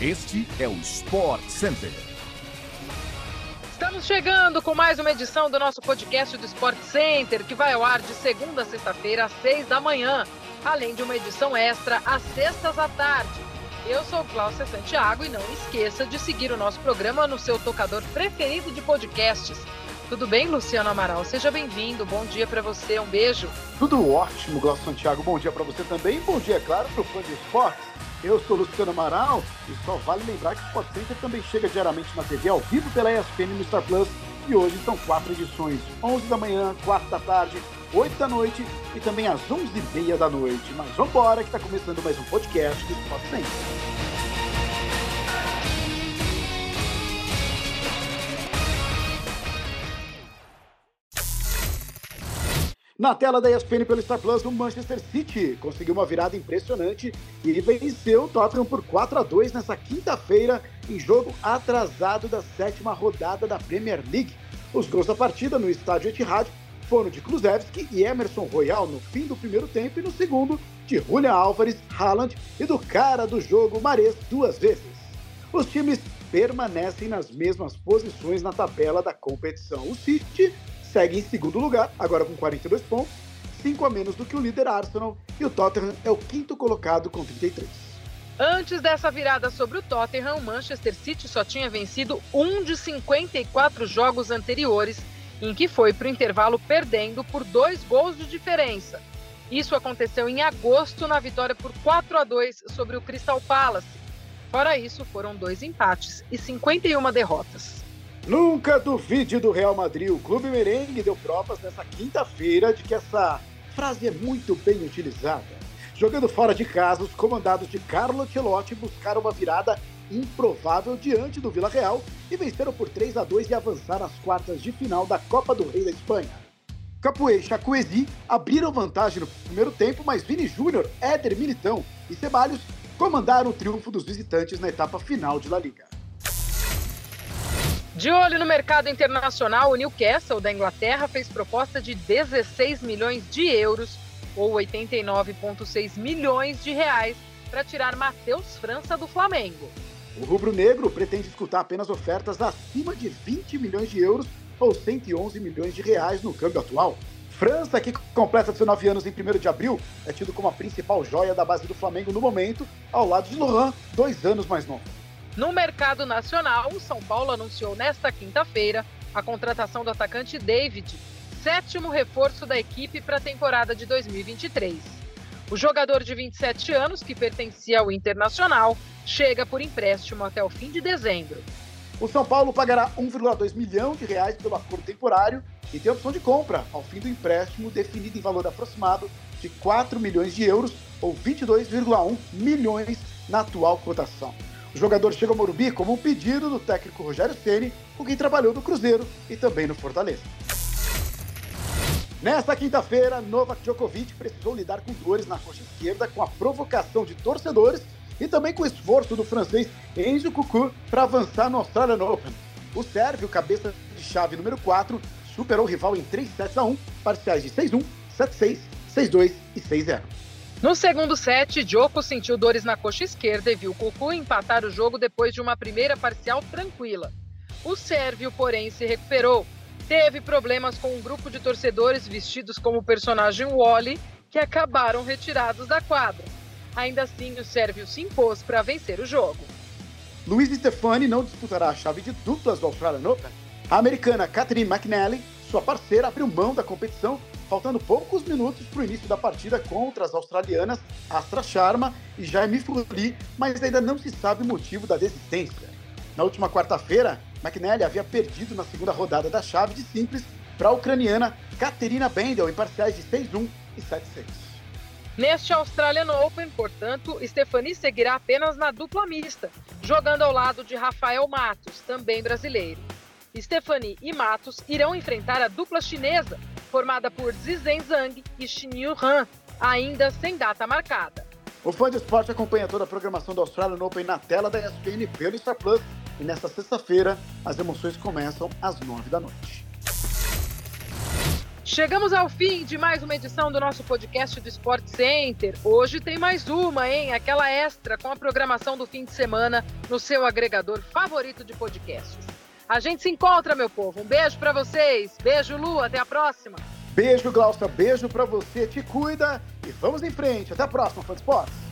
Este é o Sport Center. Estamos chegando com mais uma edição do nosso podcast do Sport Center, que vai ao ar de segunda a sexta-feira às seis da manhã, além de uma edição extra às sextas à tarde. Eu sou Cláudia Santiago e não esqueça de seguir o nosso programa no seu tocador preferido de podcasts. Tudo bem, Luciano Amaral? Seja bem-vindo. Bom dia para você. Um beijo. Tudo ótimo, Glaucio Santiago. Bom dia para você também. Bom dia, é claro, para o fã de esportes. Eu sou Luciano Amaral e só vale lembrar que o Sport Center também chega diariamente na TV ao vivo pela ESPN no Star Plus. E hoje são quatro edições: 11 da manhã, 4 da tarde, 8 da noite e também às 11h30 da noite. Mas vamos embora que está começando mais um podcast do Sport Center. Na tela da ESPN pelo Star Plus, o Manchester City conseguiu uma virada impressionante e venceu o Tottenham por 4 a 2 nessa quinta-feira, em jogo atrasado da sétima rodada da Premier League. Os gols da partida no estádio Etihad foram de Kulusevski e Emerson Royal no fim do primeiro tempo e no segundo de Julian Álvares, Haaland e do cara do jogo Mares duas vezes. Os times permanecem nas mesmas posições na tabela da competição. O City segue em segundo lugar, agora com 42 pontos, 5 a menos do que o líder Arsenal, e o Tottenham é o quinto colocado com 33. Antes dessa virada sobre o Tottenham, o Manchester City só tinha vencido um de 54 jogos anteriores, em que foi para o intervalo perdendo por dois gols de diferença. Isso aconteceu em agosto na vitória por 4 a 2 sobre o Crystal Palace. Fora isso, foram dois empates e 51 derrotas. Nunca duvide do Real Madrid. O Clube Merengue deu provas nessa quinta-feira de que essa frase é muito bem utilizada. Jogando fora de casa, os comandados de Carlo Ancelotti buscaram uma virada improvável diante do Vila Real e venceram por 3 a 2 e avançaram às quartas de final da Copa do Rei da Espanha. Capoeira e Chacuesi abriram vantagem no primeiro tempo, mas Vini Júnior, Éder Militão e Ceballos comandaram o triunfo dos visitantes na etapa final de La Liga. De olho no mercado internacional, o Newcastle da Inglaterra fez proposta de 16 milhões de euros ou 89,6 milhões de reais para tirar Matheus França do Flamengo. O rubro-negro pretende escutar apenas ofertas acima de 20 milhões de euros ou 111 milhões de reais no câmbio atual. França, que completa 19 anos em 1 de abril, é tido como a principal joia da base do Flamengo no momento, ao lado de Lohan, dois anos mais novo. No mercado nacional, o São Paulo anunciou nesta quinta-feira a contratação do atacante David, sétimo reforço da equipe para a temporada de 2023. O jogador de 27 anos, que pertencia ao Internacional, chega por empréstimo até o fim de dezembro. O São Paulo pagará 1,2 milhão de reais pelo acordo temporário e tem opção de compra ao fim do empréstimo definido em valor aproximado de 4 milhões de euros ou 22,1 milhões na atual cotação. O jogador chega ao Morumbi como um pedido do técnico Rogério Ceni, com quem trabalhou no Cruzeiro e também no Fortaleza. Nesta quinta-feira, Novak Djokovic precisou lidar com dores na coxa esquerda com a provocação de torcedores e também com o esforço do francês Enzo Coucou para avançar no Australian Open. O sérvio, cabeça de chave número 4, superou o rival em 3 sets a 1, parciais de 6-1, 7-6, 6-2 e 6-0. No segundo set, Djoko sentiu dores na coxa esquerda e viu Cucu empatar o jogo depois de uma primeira parcial tranquila. O sérvio, porém, se recuperou. Teve problemas com um grupo de torcedores vestidos como o personagem Wally, que acabaram retirados da quadra. Ainda assim, o sérvio se impôs para vencer o jogo. Luiz Stefani não disputará a chave de duplas do Australian Open. A americana Catherine McNally, sua parceira, abriu mão da competição faltando poucos minutos para o início da partida contra as australianas Astra Sharma e Jaime Furri, mas ainda não se sabe o motivo da desistência. Na última quarta-feira, McNally havia perdido na segunda rodada da chave de simples para a ucraniana Katerina Bendel em parciais de 6-1 e 7-6. Neste Australian Open, portanto, Stephanie seguirá apenas na dupla mista, jogando ao lado de Rafael Matos, também brasileiro. Stephanie e Matos irão enfrentar a dupla chinesa, formada por Zizen Zhang e Xinyu Han, ainda sem data marcada. O fã de esporte acompanha toda a programação do Australian Open na tela da ESPN pelo Star Plus e nesta sexta-feira as emoções começam às nove da noite. Chegamos ao fim de mais uma edição do nosso podcast do Sport Center. Hoje tem mais uma, hein? Aquela extra com a programação do fim de semana no seu agregador favorito de podcasts. A gente se encontra, meu povo. Um beijo para vocês. Beijo, Lu. Até a próxima. Beijo, Glaucia. Beijo para você. Te cuida e vamos em frente. Até a próxima, Fã Esportes.